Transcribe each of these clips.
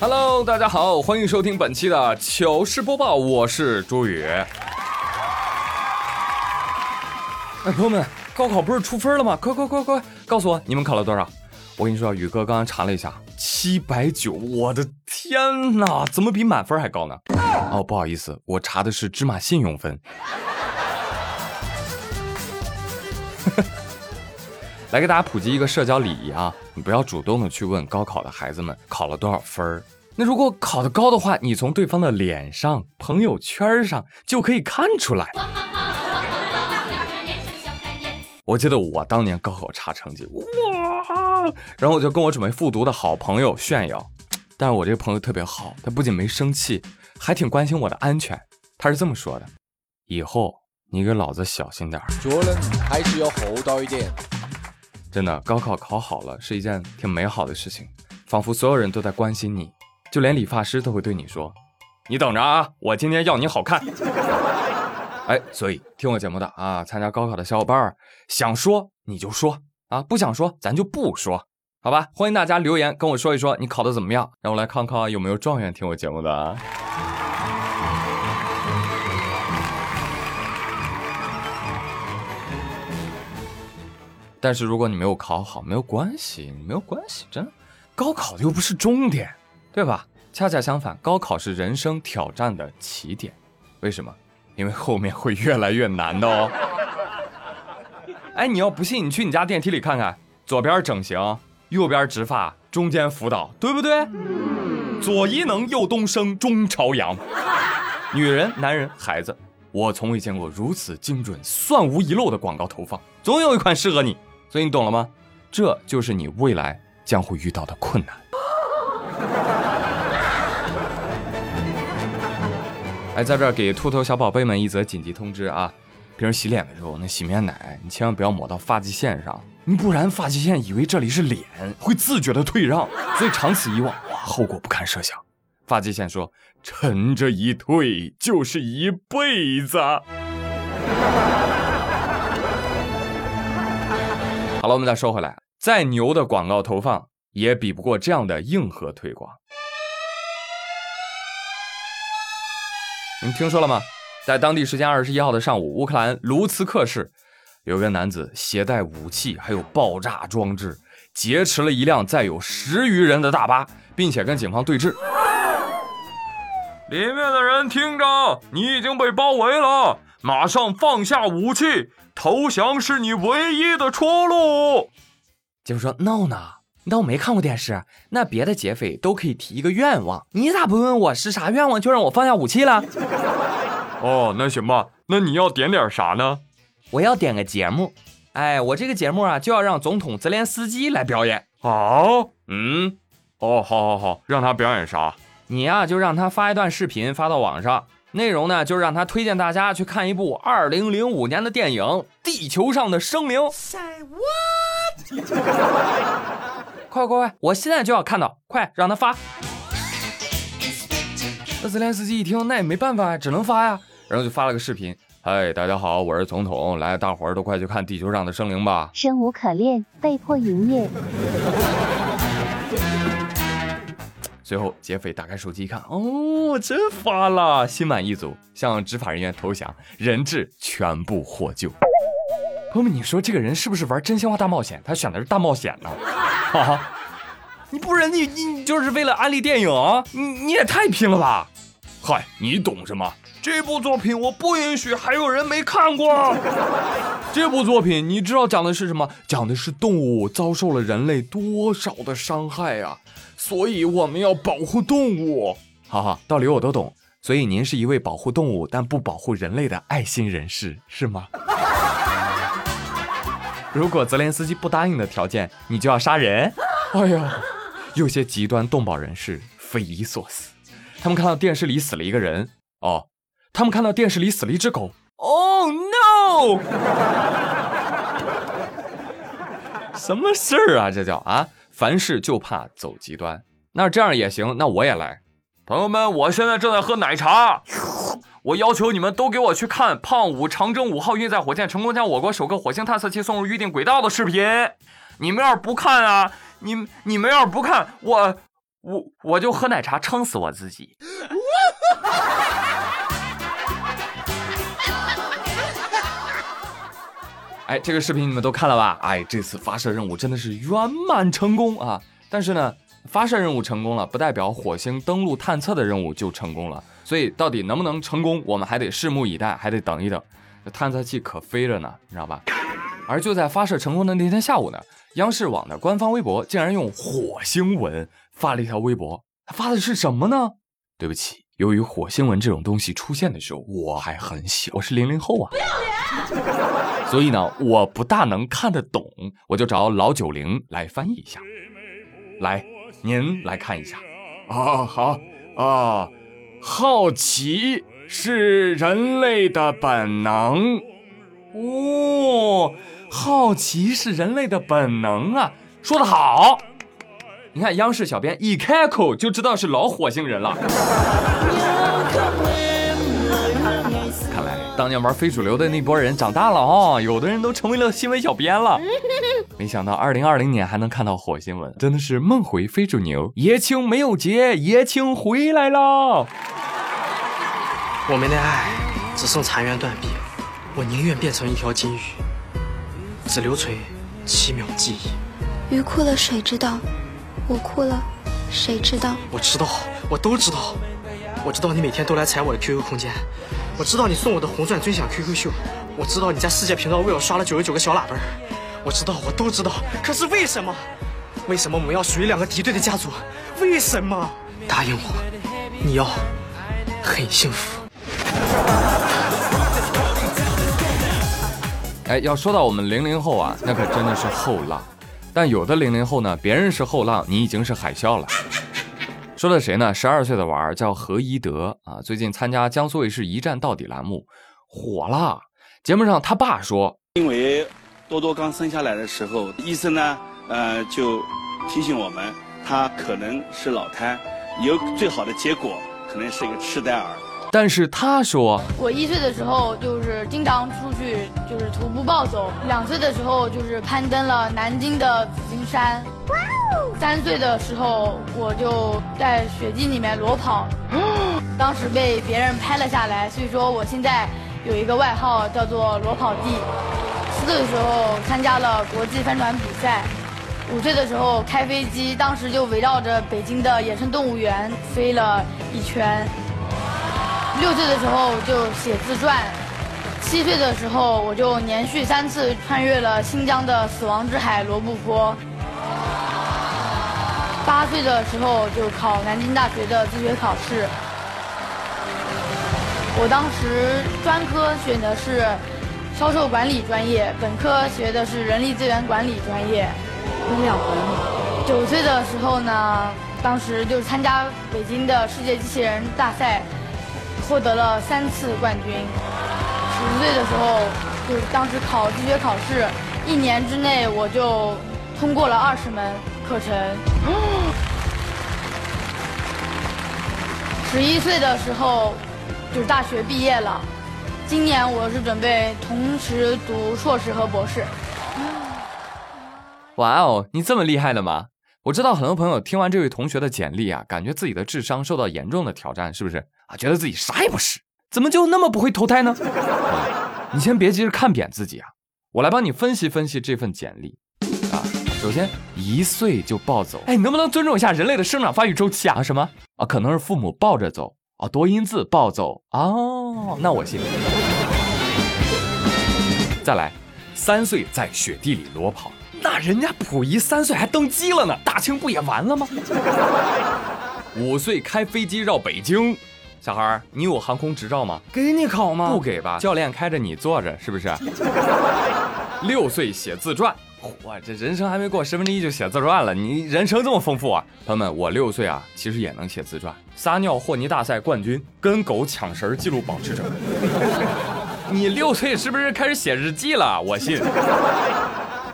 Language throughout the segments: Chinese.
Hello，大家好，欢迎收听本期的糗事播报，我是朱宇。哎，朋友们，高考不是出分了吗？快快快快，告诉我你们考了多少？我跟你说，宇哥刚刚查了一下，七百九，我的天哪，怎么比满分还高呢？哦，不好意思，我查的是芝麻信用分。来给大家普及一个社交礼仪啊，你不要主动的去问高考的孩子们考了多少分儿。那如果考得高的话，你从对方的脸上、朋友圈上就可以看出来。我记得我当年高考差成绩，哇，然后我就跟我准备复读的好朋友炫耀，但是我这个朋友特别好，他不仅没生气，还挺关心我的安全。他是这么说的：以后你给老子小心点儿。做人还是要厚道一点。真的，高考考好了是一件挺美好的事情，仿佛所有人都在关心你，就连理发师都会对你说：“你等着啊，我今天要你好看。” 哎，所以听我节目的啊，参加高考的小伙伴儿想说你就说啊，不想说咱就不说，好吧？欢迎大家留言跟我说一说你考的怎么样，让我来看看有没有状元听我节目的。但是如果你没有考好，没有关系，没有关系，真的，高考的又不是终点，对吧？恰恰相反，高考是人生挑战的起点。为什么？因为后面会越来越难的哦。哎，你要不信，你去你家电梯里看看，左边整形，右边植发，中间辅导，对不对？左伊能，右东升，中朝阳。女人、男人、孩子，我从未见过如此精准、算无遗漏的广告投放，总有一款适合你。所以你懂了吗？这就是你未来将会遇到的困难。哎，在这儿给秃头小宝贝们一则紧急通知啊！平时洗脸的时候，那洗面奶你千万不要抹到发际线上，你不然发际线以为这里是脸，会自觉的退让，所以长此以往，哇，后果不堪设想。发际线说：“趁着一退就是一辈子。”好了，我们再说回来，再牛的广告投放也比不过这样的硬核推广。你们听说了吗？在当地时间二十一号的上午，乌克兰卢茨克市有个男子携带武器还有爆炸装置，劫持了一辆载有十余人的大巴，并且跟警方对峙。里面的人听着，你已经被包围了，马上放下武器。投降是你唯一的出路。姐夫说：“no 呢？那我没看过电视，那别的劫匪都可以提一个愿望，你咋不问我是啥愿望，就让我放下武器了？” 哦，那行吧，那你要点点啥呢？我要点个节目。哎，我这个节目啊，就要让总统泽连斯基来表演。哦，嗯，哦，好好好，让他表演啥？你呀，就让他发一段视频发到网上。内容呢，就是让他推荐大家去看一部二零零五年的电影《地球上的生灵》。快快快！我现在就要看到，快让他发。那泽连斯基一听，那也没办法呀，只能发呀，然后就发了个视频。嗨，大家好，我是总统，来，大伙儿都快去看《地球上的生灵》吧。生无可恋，被迫营业。最后，劫匪打开手机一看，哦，真发了，心满意足，向执法人员投降，人质全部获救。朋友们，你说这个人是不是玩真心话大冒险？他选的是大冒险呢？啊，你不忍你你就是为了安利电影，你你也太拼了吧？嗨，你懂什么？这部作品我不允许还有人没看过。这部作品你知道讲的是什么？讲的是动物遭受了人类多少的伤害啊？所以我们要保护动物。哈哈，道理我都懂。所以您是一位保护动物但不保护人类的爱心人士，是吗？如果泽连斯基不答应的条件，你就要杀人。哎呀，有些极端动保人士匪夷所思。他们看到电视里死了一个人，哦，他们看到电视里死了一只狗。Oh 什么事儿啊？这叫啊？凡事就怕走极端，那这样也行，那我也来。朋友们，我现在正在喝奶茶，我要求你们都给我去看胖五长征五号运载火箭成功将我国首个火星探测器送入预定轨道的视频。你们要是不看啊，你你们要是不看，我我我就喝奶茶撑死我自己。哎，这个视频你们都看了吧？哎，这次发射任务真的是圆满成功啊！但是呢，发射任务成功了，不代表火星登陆探测的任务就成功了。所以到底能不能成功，我们还得拭目以待，还得等一等。这探测器可飞着呢，你知道吧？而就在发射成功的那天下午呢，央视网的官方微博竟然用火星文发了一条微博，他发的是什么呢？对不起，由于火星文这种东西出现的时候，我还很小，我是零零后啊。不要脸所以呢，我不大能看得懂，我就找老九零来翻译一下。来，您来看一下。啊，好啊，好奇是人类的本能。哦，好奇是人类的本能啊，说得好。你看，央视小编一开口就知道是老火星人了。当年玩非主流的那波人长大了哦，有的人都成为了新闻小编了。没想到二零二零年还能看到火星文，真的是梦回非主流。爷青没有结，爷青回来了。我们的爱只剩残垣断壁，我宁愿变成一条金鱼，只留存七秒记忆。鱼哭了，谁知道？我哭了，谁知道？我知道，我都知道。我知道你每天都来踩我的 QQ 空间，我知道你送我的红钻尊享 QQ 秀，我知道你在世界频道为我刷了九十九个小喇叭我知道，我都知道。可是为什么？为什么我们要属于两个敌对的家族？为什么？答应我，你要很幸福。哎，要说到我们零零后啊，那可真的是后浪。但有的零零后呢，别人是后浪，你已经是海啸了。说的谁呢？十二岁的娃儿叫何一德啊，最近参加江苏卫视《一站到底》栏目，火了。节目上他爸说，因为多多刚生下来的时候，医生呢，呃，就提醒我们，他可能是脑瘫，有最好的结果可能是一个痴呆儿。但是他说，我一岁的时候就是经常出去就是徒步暴走，两岁的时候就是攀登了南京的紫金山，三岁的时候我就在雪地里面裸跑，当时被别人拍了下来，所以说我现在有一个外号叫做裸跑弟。四岁的时候参加了国际帆船比赛，五岁的时候开飞机，当时就围绕着北京的野生动物园飞了一圈。六岁的时候就写自传，七岁的时候我就连续三次穿越了新疆的死亡之海罗布泊，八岁的时候就考南京大学的自学考试。我当时专科选的是销售管理专业，本科学的是人力资源管理专业。分两门。九岁的时候呢，当时就参加北京的世界机器人大赛。获得了三次冠军。十岁的时候，就是当时考自学考试，一年之内我就通过了二十门课程。十一岁的时候，就是大学毕业了。今年我是准备同时读硕士和博士。哇哦，你这么厉害的吗？我知道很多朋友听完这位同学的简历啊，感觉自己的智商受到严重的挑战，是不是啊？觉得自己啥也不是，怎么就那么不会投胎呢？你先别急着看扁自己啊，我来帮你分析分析这份简历。首先，一岁就暴走，哎，你能不能尊重一下人类的生长发育周期啊？什么啊？可能是父母抱着走啊，多音字暴走哦，那我信。再来，三岁在雪地里裸跑。那人家溥仪三岁还登基了呢，大清不也完了吗？五岁开飞机绕北京，小孩儿，你有航空执照吗？给你考吗？不给吧，教练开着你坐着，是不是？六岁写自传，嚯，这人生还没过十分之一就写自传了，你人生这么丰富啊？朋友们，我六岁啊，其实也能写自传，撒尿和泥大赛冠军，跟狗抢食记录保持者。你六岁是不是开始写日记了？我信。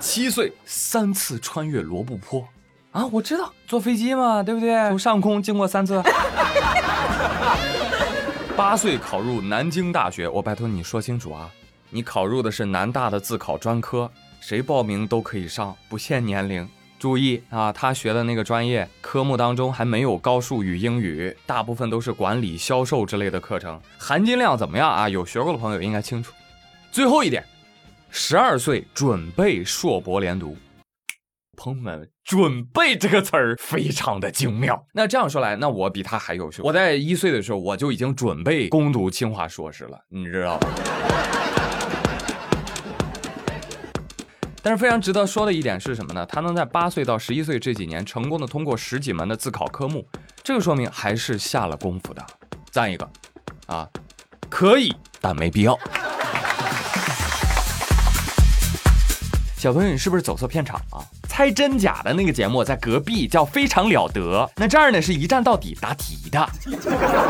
七岁三次穿越罗布泊，啊，我知道坐飞机嘛，对不对？从上空经过三次。八岁考入南京大学，我拜托你说清楚啊，你考入的是南大的自考专科，谁报名都可以上，不限年龄，注意啊，他学的那个专业科目当中还没有高数与英语，大部分都是管理、销售之类的课程，含金量怎么样啊？有学过的朋友应该清楚。最后一点，十二岁准备硕博连读。朋友们，“准备”这个词儿非常的精妙。那这样说来，那我比他还优秀。我在一岁的时候，我就已经准备攻读清华硕士了，你知道吗？但是非常值得说的一点是什么呢？他能在八岁到十一岁这几年成功的通过十几门的自考科目，这个说明还是下了功夫的。赞一个，啊，可以，但没必要。小朋友，你是不是走错片场了？猜真假的那个节目在隔壁叫《非常了得》，那这儿呢是一站到底答题的。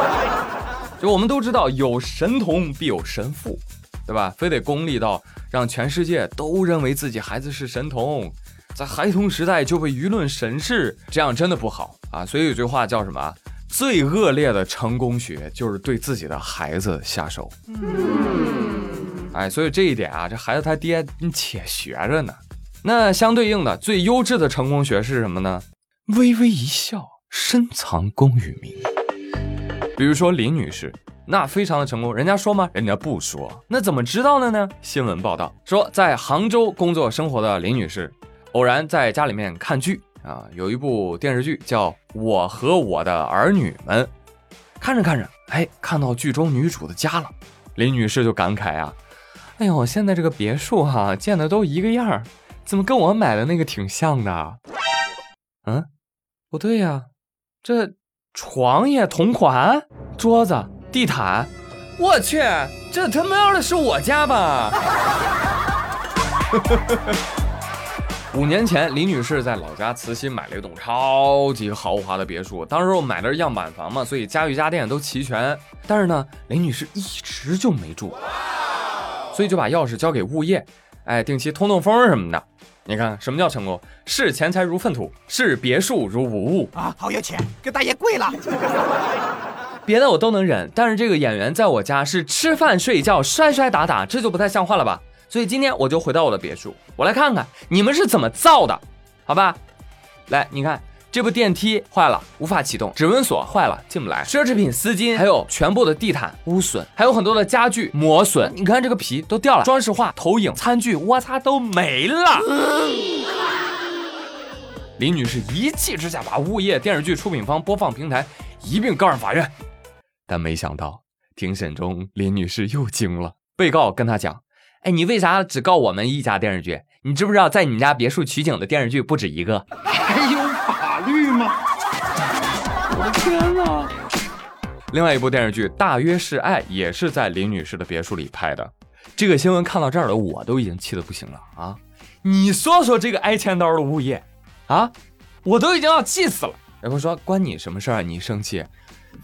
就我们都知道，有神童必有神父，对吧？非得功利到。让全世界都认为自己孩子是神童，在孩童时代就被舆论审视，这样真的不好啊！所以有句话叫什么？最恶劣的成功学就是对自己的孩子下手。哎，所以这一点啊，这孩子他爹你且学着呢。那相对应的，最优质的成功学是什么呢？微微一笑，深藏功与名。比如说林女士。那非常的成功，人家说吗？人家不说，那怎么知道的呢？新闻报道说，在杭州工作生活的林女士，偶然在家里面看剧啊，有一部电视剧叫《我和我的儿女们》，看着看着，哎，看到剧中女主的家了，林女士就感慨啊，哎呦，现在这个别墅哈建的都一个样儿，怎么跟我买的那个挺像的？嗯，不对呀，这床也同款，桌子。地毯，我去，这他妈的是我家吧？五年前，李女士在老家慈溪买了一栋超级豪华的别墅，当时我买的是样板房嘛，所以家具家电都齐全。但是呢，李女士一直就没住，所以就把钥匙交给物业，哎，定期通通风什么的。你看，什么叫成功？视钱财如粪土，视别墅如无物啊！好有钱，给大爷跪了。别的我都能忍，但是这个演员在我家是吃饭睡觉摔摔打打，这就不太像话了吧？所以今天我就回到我的别墅，我来看看你们是怎么造的，好吧？来，你看这部电梯坏了，无法启动；指纹锁坏了，进不来；奢侈品丝巾，还有全部的地毯污损，还有很多的家具磨损。你看这个皮都掉了，装饰画、投影、餐具，我擦，都没了。林女士一气之下把物业、电视剧出品方、播放平台一并告上法院。但没想到，庭审中林女士又惊了。被告跟她讲：“哎，你为啥只告我们一家电视剧？你知不知道在你们家别墅取景的电视剧不止一个？还有法律吗？”我的天哪！另外一部电视剧《大约是爱》也是在林女士的别墅里拍的。这个新闻看到这儿的我都已经气得不行了啊！你说说这个挨千刀的物业啊，我都已经要气死了。然后说关你什么事儿？你生气？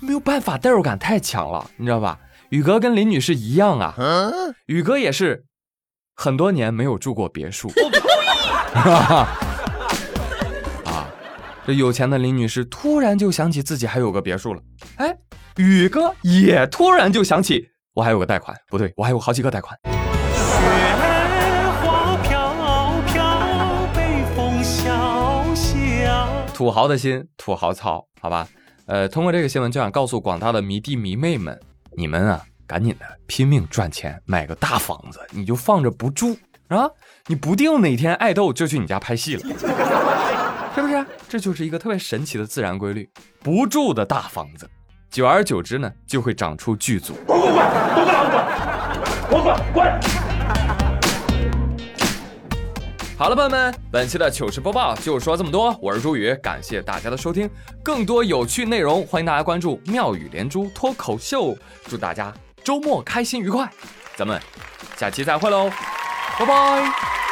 没有办法，代入感太强了，你知道吧？宇哥跟林女士一样啊，宇哥也是很多年没有住过别墅。啊，这有钱的林女士突然就想起自己还有个别墅了。哎，宇哥也突然就想起我还有个贷款，不对，我还有好几个贷款。土豪的心，土豪操，好吧。呃，通过这个新闻就想告诉广大的迷弟迷妹们，你们啊，赶紧的拼命赚钱，买个大房子，你就放着不住啊！你不定哪天爱豆就去你家拍戏了，是不是？这就是一个特别神奇的自然规律，不住的大房子，久而久之呢，就会长出剧组。滚滚滚，滚滚滚！好了，朋友们，本期的糗事播报就说这么多。我是朱宇，感谢大家的收听。更多有趣内容，欢迎大家关注妙语连珠脱口秀。祝大家周末开心愉快，咱们下期再会喽，拜拜。